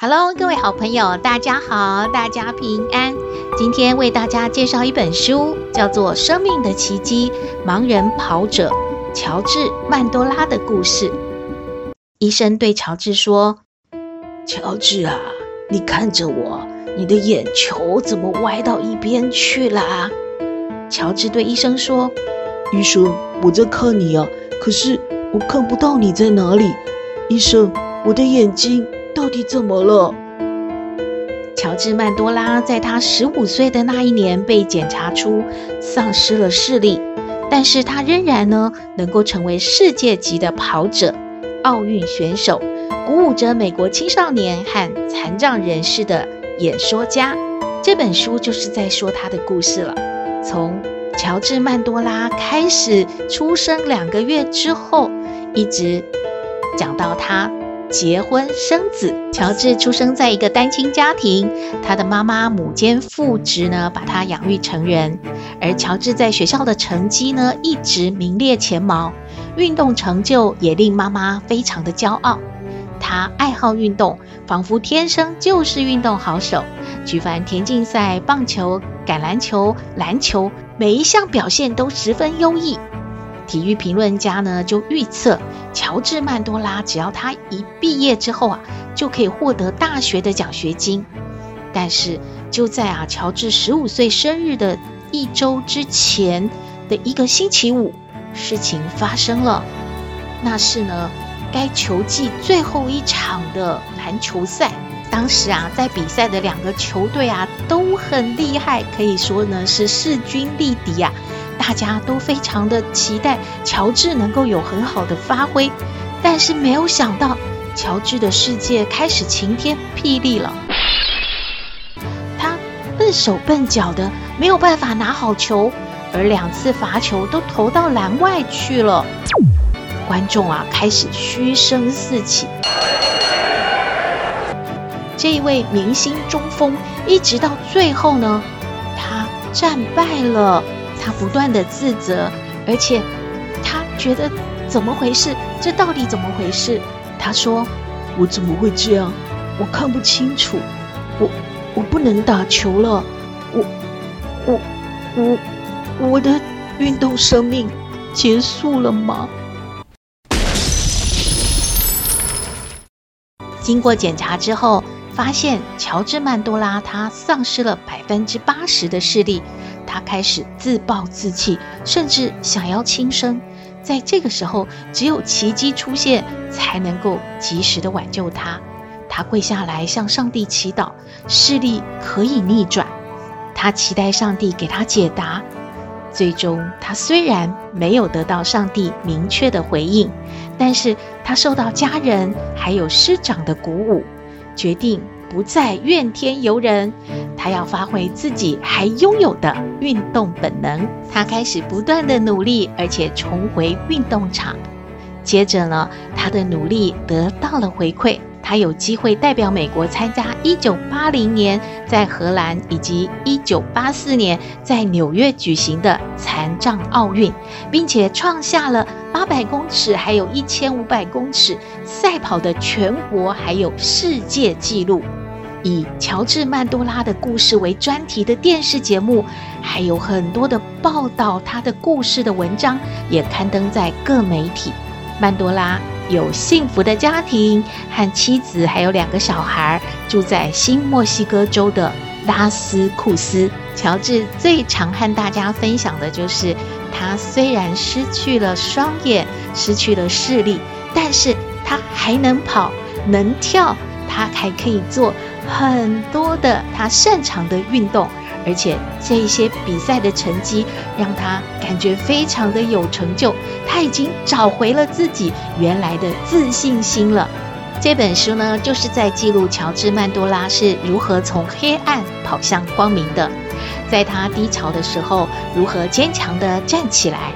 Hello，各位好朋友，大家好，大家平安。今天为大家介绍一本书，叫做《生命的奇迹：盲人跑者乔治曼多拉的故事》。医生对乔治说：“乔治啊，你看着我，你的眼球怎么歪到一边去了？”乔治对医生说：“医生，我在看你啊，可是我看不到你在哪里。医生，我的眼睛。”到底怎么了？乔治曼多拉在他十五岁的那一年被检查出丧失了视力，但是他仍然呢能够成为世界级的跑者、奥运选手，鼓舞着美国青少年和残障人士的演说家。这本书就是在说他的故事了，从乔治曼多拉开始出生两个月之后，一直讲到他。结婚生子，乔治出生在一个单亲家庭，他的妈妈母兼父职呢，把他养育成人。而乔治在学校的成绩呢，一直名列前茅，运动成就也令妈妈非常的骄傲。他爱好运动，仿佛天生就是运动好手，举凡田径赛、棒球、橄榄球、篮球，每一项表现都十分优异。体育评论家呢就预测，乔治曼多拉只要他一毕业之后啊，就可以获得大学的奖学金。但是就在啊乔治十五岁生日的一周之前的一个星期五，事情发生了。那是呢该球季最后一场的篮球赛。当时啊在比赛的两个球队啊都很厉害，可以说呢是势均力敌啊。大家都非常的期待乔治能够有很好的发挥，但是没有想到，乔治的世界开始晴天霹雳了。他笨手笨脚的，没有办法拿好球，而两次罚球都投到篮外去了。观众啊，开始嘘声四起。这一位明星中锋，一直到最后呢，他战败了。他不断的自责，而且他觉得怎么回事？这到底怎么回事？他说：“我怎么会这样？我看不清楚，我我不能打球了，我我我我的运动生命结束了吗？”经过检查之后，发现乔治曼多拉他丧失了百分之八十的视力。他开始自暴自弃，甚至想要轻生。在这个时候，只有奇迹出现，才能够及时的挽救他。他跪下来向上帝祈祷，视力可以逆转。他期待上帝给他解答。最终，他虽然没有得到上帝明确的回应，但是他受到家人还有师长的鼓舞，决定。不再怨天尤人，他要发挥自己还拥有的运动本能。他开始不断的努力，而且重回运动场。接着呢，他的努力得到了回馈。他有机会代表美国参加1980年在荷兰以及1984年在纽约举行的残障奥运，并且创下了800公尺还有1500公尺赛跑的全国还有世界纪录。以乔治曼多拉的故事为专题的电视节目，还有很多的报道他的故事的文章，也刊登在各媒体。曼多拉。有幸福的家庭和妻子，还有两个小孩，住在新墨西哥州的拉斯库斯。乔治最常和大家分享的就是，他虽然失去了双眼，失去了视力，但是他还能跑，能跳，他还可以做很多的他擅长的运动。而且这一些比赛的成绩让他感觉非常的有成就，他已经找回了自己原来的自信心了。这本书呢，就是在记录乔治曼多拉是如何从黑暗跑向光明的，在他低潮的时候，如何坚强地站起来。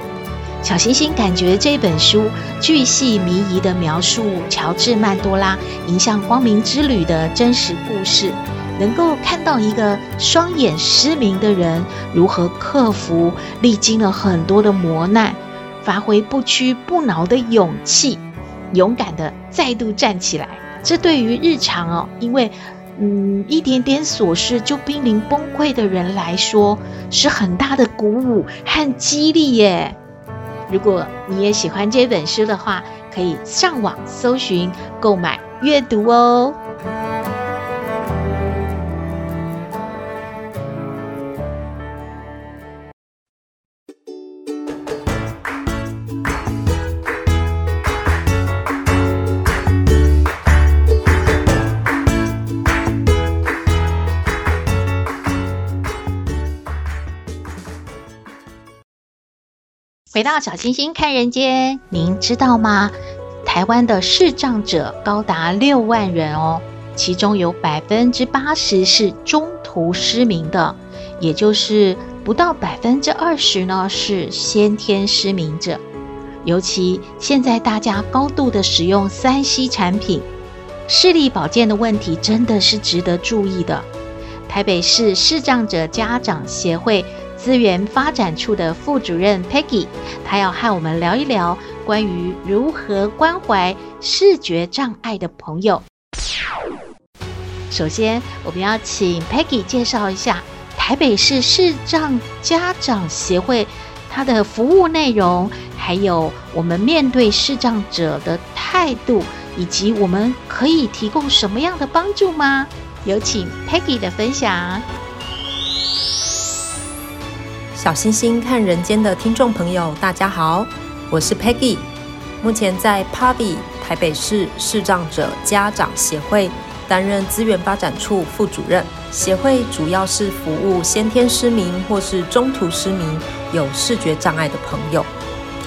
小星星感觉这本书巨细靡遗地描述乔治曼多拉迎向光明之旅的真实故事，能够看到一个双眼失明的人如何克服历经了很多的磨难，发挥不屈不挠的勇气。勇敢的再度站起来，这对于日常哦，因为嗯一点点琐事就濒临崩溃的人来说，是很大的鼓舞和激励耶。如果你也喜欢这本书的话，可以上网搜寻购买阅读哦。回到小星星看人间，您知道吗？台湾的视障者高达六万人哦，其中有百分之八十是中途失明的，也就是不到百分之二十呢是先天失明者。尤其现在大家高度的使用 3C 产品，视力保健的问题真的是值得注意的。台北市视障者家长协会。资源发展处的副主任 Peggy，她要和我们聊一聊关于如何关怀视觉障碍的朋友。首先，我们要请 Peggy 介绍一下台北市视障家长协会它的服务内容，还有我们面对视障者的态度，以及我们可以提供什么样的帮助吗？有请 Peggy 的分享。小星星看人间的听众朋友，大家好，我是 Peggy，目前在 PAVI 台北市视障者家长协会担任资源发展处副主任。协会主要是服务先天失明或是中途失明、有视觉障碍的朋友。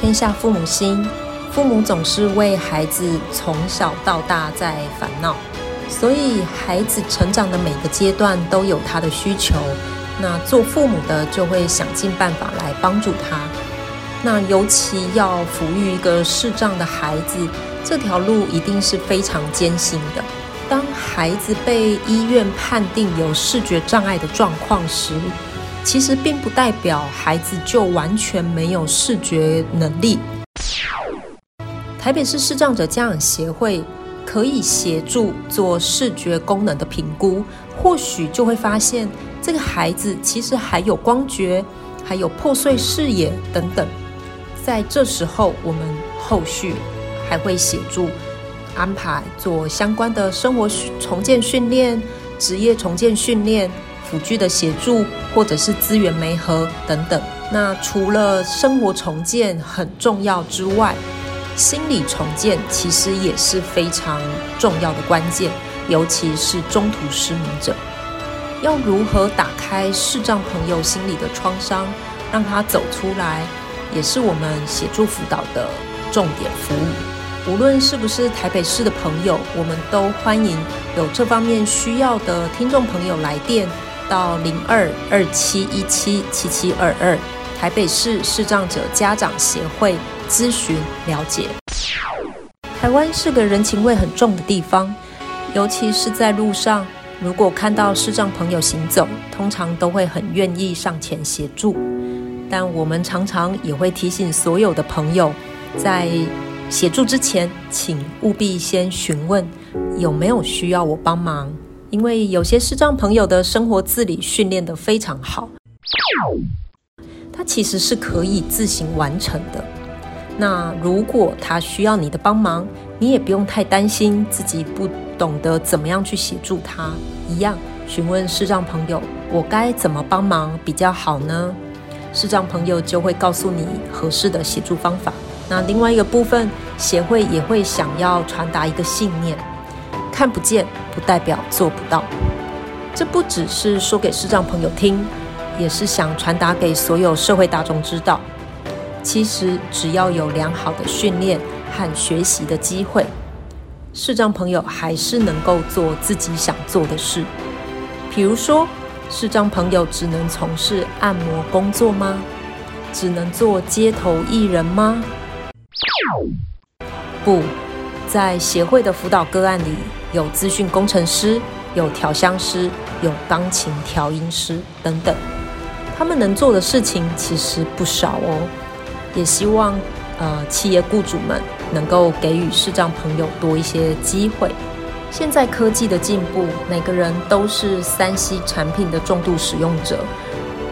天下父母心，父母总是为孩子从小到大在烦恼，所以孩子成长的每个阶段都有他的需求。那做父母的就会想尽办法来帮助他。那尤其要抚育一个视障的孩子，这条路一定是非常艰辛的。当孩子被医院判定有视觉障碍的状况时，其实并不代表孩子就完全没有视觉能力。台北市视障者家长协会可以协助做视觉功能的评估，或许就会发现。这个孩子其实还有光觉，还有破碎视野等等，在这时候，我们后续还会协助安排做相关的生活重建训练、职业重建训练、辅具的协助，或者是资源媒合等等。那除了生活重建很重要之外，心理重建其实也是非常重要的关键，尤其是中途失明者。要如何打开视障朋友心里的创伤，让他走出来，也是我们协助辅导的重点服务。无论是不是台北市的朋友，我们都欢迎有这方面需要的听众朋友来电到零二二七一七七七二二台北市视障者家长协会咨询了解。台湾是个人情味很重的地方，尤其是在路上。如果看到视障朋友行走，通常都会很愿意上前协助。但我们常常也会提醒所有的朋友，在协助之前，请务必先询问有没有需要我帮忙。因为有些视障朋友的生活自理训练得非常好，他其实是可以自行完成的。那如果他需要你的帮忙，你也不用太担心自己不懂得怎么样去协助他。一样询问视障朋友，我该怎么帮忙比较好呢？视障朋友就会告诉你合适的协助方法。那另外一个部分，协会也会想要传达一个信念：看不见不代表做不到。这不只是说给视障朋友听，也是想传达给所有社会大众知道。其实，只要有良好的训练和学习的机会，视障朋友还是能够做自己想做的事。比如说，视障朋友只能从事按摩工作吗？只能做街头艺人吗？不，在协会的辅导个案里，有资讯工程师，有调香师，有钢琴调音师等等，他们能做的事情其实不少哦。也希望呃企业雇主们能够给予视障朋友多一些机会。现在科技的进步，每个人都是三 C 产品的重度使用者，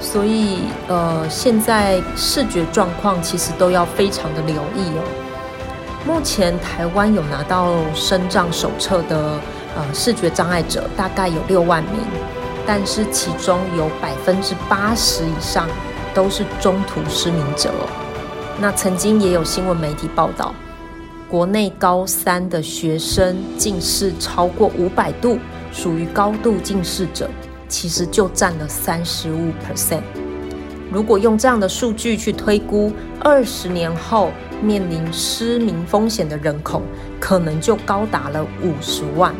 所以呃现在视觉状况其实都要非常的留意哦。目前台湾有拿到身障手册的呃视觉障碍者大概有六万名，但是其中有百分之八十以上都是中途失明者哦。那曾经也有新闻媒体报道，国内高三的学生近视超过五百度，属于高度近视者，其实就占了三十五 percent。如果用这样的数据去推估，二十年后面临失明风险的人口，可能就高达了五十万。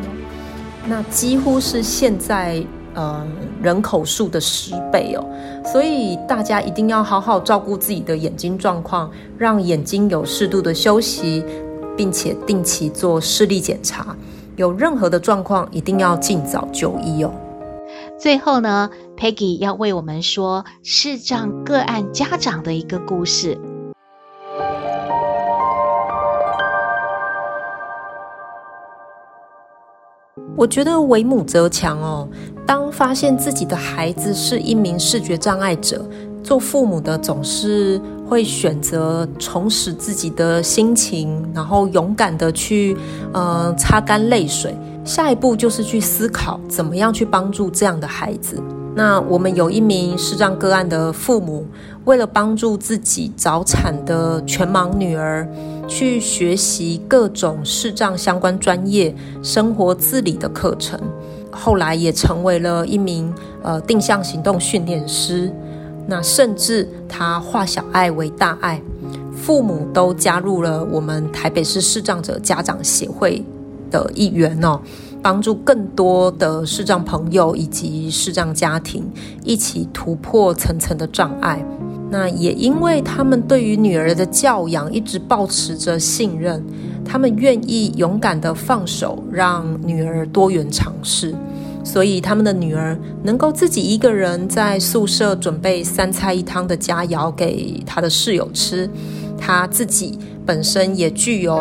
那几乎是现在。呃，人口数的十倍哦，所以大家一定要好好照顾自己的眼睛状况，让眼睛有适度的休息，并且定期做视力检查。有任何的状况，一定要尽早就医哦。最后呢，Peggy 要为我们说视障个案家长的一个故事。我觉得为母则强哦。当发现自己的孩子是一名视觉障碍者，做父母的总是会选择重拾自己的心情，然后勇敢的去呃擦干泪水。下一步就是去思考怎么样去帮助这样的孩子。那我们有一名视障个案的父母，为了帮助自己早产的全盲女儿，去学习各种视障相关专业、生活自理的课程，后来也成为了一名呃定向行动训练师。那甚至他化小爱为大爱，父母都加入了我们台北市视障者家长协会的一员哦。帮助更多的视障朋友以及视障家庭一起突破层层的障碍。那也因为他们对于女儿的教养一直抱持着信任，他们愿意勇敢的放手，让女儿多元尝试。所以他们的女儿能够自己一个人在宿舍准备三菜一汤的佳肴给她的室友吃。她自己本身也具有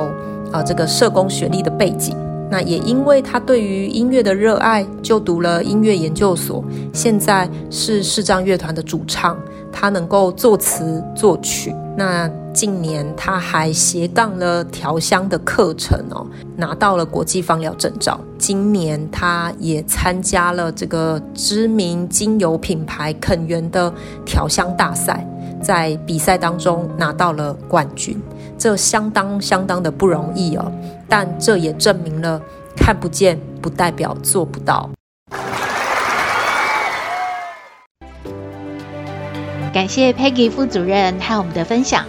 啊、这个社工学历的背景。那也因为他对于音乐的热爱，就读了音乐研究所，现在是视障乐团的主唱。他能够作词作曲。那近年他还斜杠了调香的课程哦，拿到了国际芳疗证照。今年他也参加了这个知名精油品牌肯园的调香大赛，在比赛当中拿到了冠军。这相当相当的不容易哦。但这也证明了，看不见不代表做不到。感谢 Peggy 副主任和我们的分享，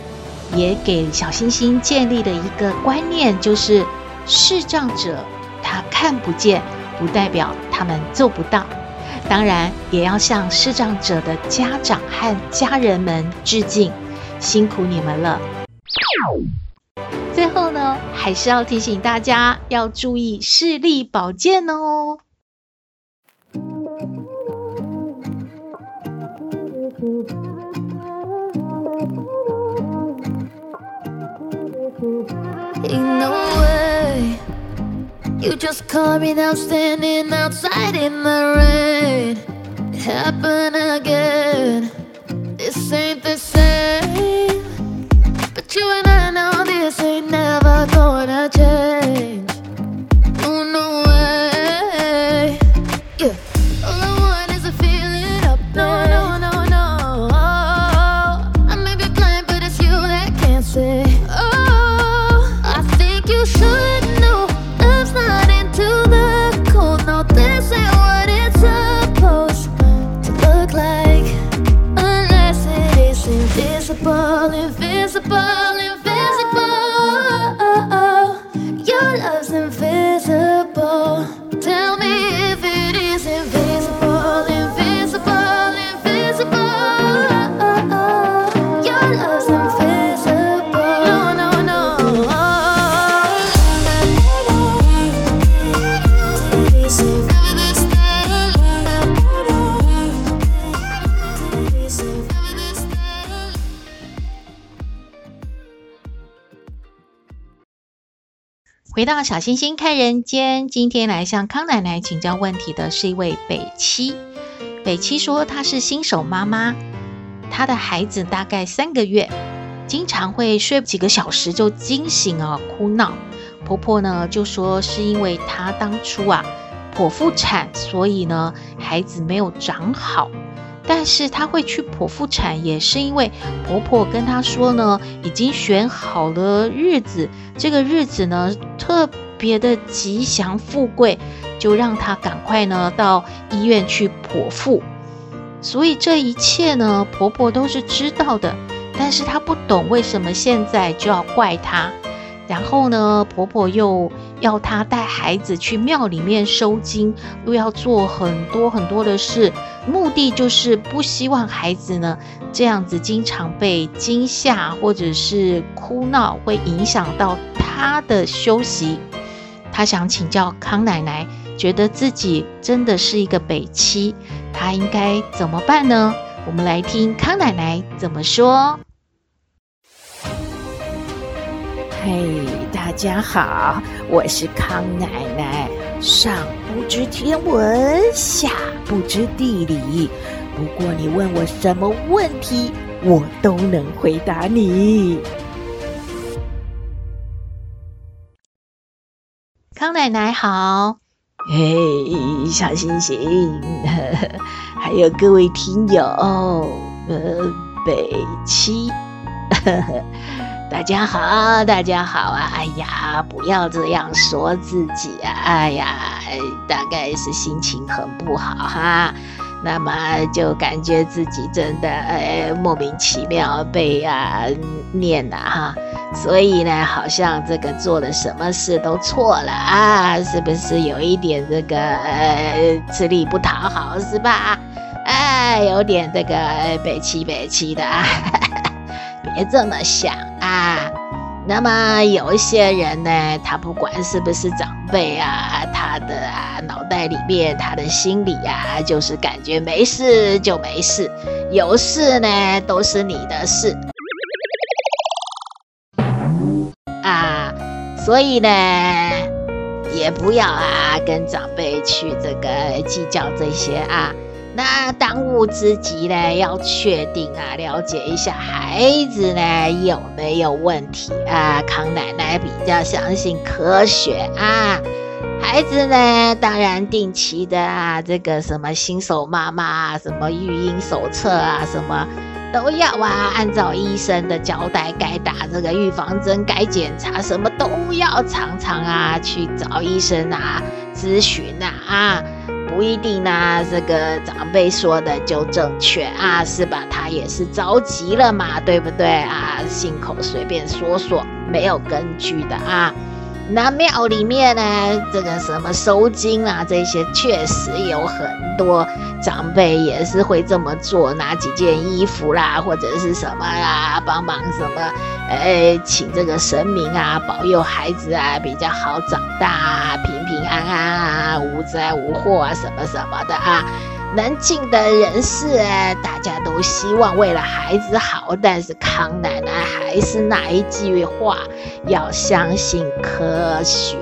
也给小星星建立了一个观念，就是视障者他看不见，不代表他们做不到。当然也要向视障者的家长和家人们致敬辛苦你们了。最后呢还是要提醒大家要注意视力保健哦。You just caught me now standing outside in the rain. It happened again. This ain't the same. But you and I know this ain't never gonna change. invisible, invisible. 回到小星星看人间，今天来向康奶奶请教问题的是一位北七。北七说她是新手妈妈，她的孩子大概三个月，经常会睡几个小时就惊醒啊，哭闹。婆婆呢就说是因为她当初啊剖腹产，所以呢孩子没有长好。但是她会去剖腹产，也是因为婆婆跟她说呢，已经选好了日子，这个日子呢特别的吉祥富贵，就让她赶快呢到医院去剖腹。所以这一切呢，婆婆都是知道的，但是她不懂为什么现在就要怪她。然后呢，婆婆又要她带孩子去庙里面收惊，又要做很多很多的事，目的就是不希望孩子呢这样子经常被惊吓或者是哭闹，会影响到她的休息。她想请教康奶奶，觉得自己真的是一个北七，她应该怎么办呢？我们来听康奶奶怎么说。嘿大家好，我是康奶奶。上不知天文，下不知地理。不过你问我什么问题，我都能回答你。康奶奶好，嘿小星星，还有各位听友，呃，北七。大家好，大家好啊！哎呀，不要这样说自己啊！哎呀，大概是心情很不好哈。那么就感觉自己真的哎莫名其妙被啊念了哈。所以呢，好像这个做了什么事都错了啊，是不是有一点这个呃吃力不讨好是吧？哎，有点这个北七北七的啊。别这么想啊！那么有一些人呢，他不管是不是长辈啊，他的啊脑袋里面，他的心里啊，就是感觉没事就没事，有事呢都是你的事啊，所以呢，也不要啊跟长辈去这个计较这些啊。那当务之急呢，要确定啊，了解一下孩子呢有没有问题啊。康奶奶比较相信科学啊，孩子呢当然定期的啊，这个什么新手妈妈啊，什么育婴手册啊，什么都要啊，按照医生的交代，该打这个预防针，该检查什么都要常常啊去找医生啊咨询啊。不一定呢、这个长辈说的就正确啊，是吧？他也是着急了嘛，对不对啊？信口随便说说，没有根据的啊。那庙里面呢，这个什么收金啊，这些确实有很多长辈也是会这么做，拿几件衣服啦，或者是什么啊，帮忙什么，哎，请这个神明啊，保佑孩子啊比较好长大啊，平平安安啊，无灾无祸啊，什么什么的啊。能进的人士，大家都希望为了孩子好，但是康奶奶还是那一句话，要相信科学。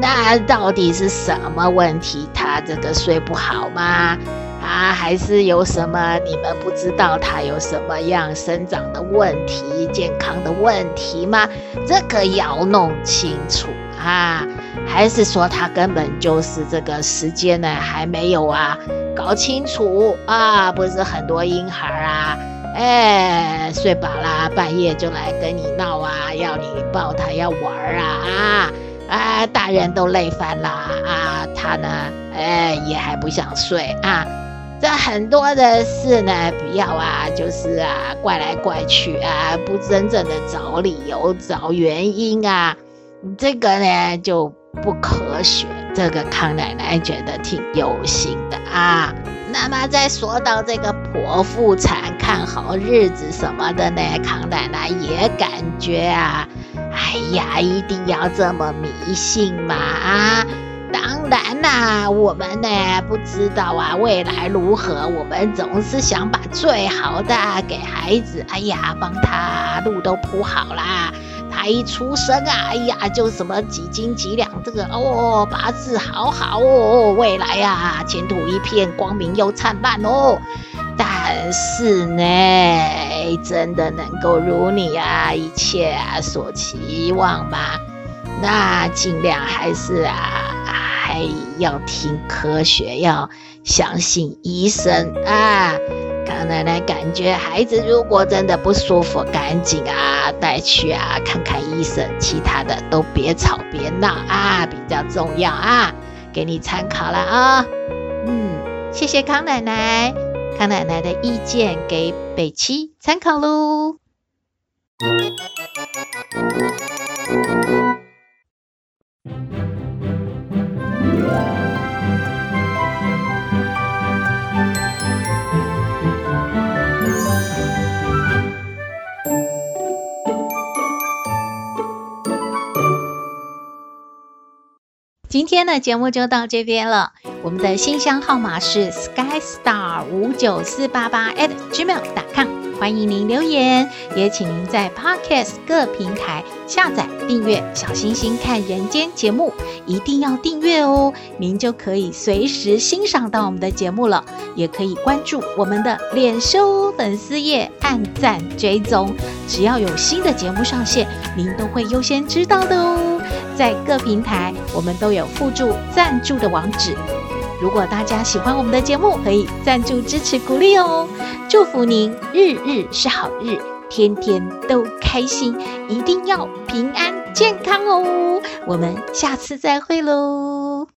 那到底是什么问题？他这个睡不好吗？啊，还是有什么你们不知道？他有什么样生长的问题、健康的问题吗？这个要弄清楚啊。还是说他根本就是这个时间呢还没有啊搞清楚啊？不是很多婴孩啊，哎，睡饱了半夜就来跟你闹啊，要你抱他要玩啊啊啊！大人都累翻了啊，他呢，哎，也还不想睡啊。这很多的事呢，不要啊，就是啊，怪来怪去啊，不真正的找理由、找原因啊，这个呢就。不科学，这个康奶奶觉得挺忧心的啊。那么再说到这个剖腹产，看好日子什么的呢？康奶奶也感觉啊，哎呀，一定要这么迷信嘛啊！当然啦，我们呢不知道啊未来如何，我们总是想把最好的给孩子。哎呀，帮他路都铺好啦。他一出生啊，哎呀，就什么几斤几两，这个哦，八字好好哦，未来啊，前途一片光明又灿烂哦。但是呢，真的能够如你啊一切啊所期望吗？那尽量还是啊，还要听科学，要相信医生啊。康奶奶感觉孩子如果真的不舒服，赶紧啊带去啊看看医生，其他的都别吵别闹啊，比较重要啊，给你参考了啊。嗯，谢谢康奶奶。康奶奶的意见给北七参考喽。今天的节目就到这边了。我们的信箱号码是 skystar 五九四八八 at gmail.com，欢迎您留言，也请您在 Podcast 各平台下载订阅《小星星看人间》节目，一定要订阅哦，您就可以随时欣赏到我们的节目了。也可以关注我们的脸书粉丝页，按赞追踪，只要有新的节目上线，您都会优先知道的哦。在各平台，我们都有附注赞助的网址。如果大家喜欢我们的节目，可以赞助支持鼓励哦。祝福您日日是好日，天天都开心，一定要平安健康哦。我们下次再会喽。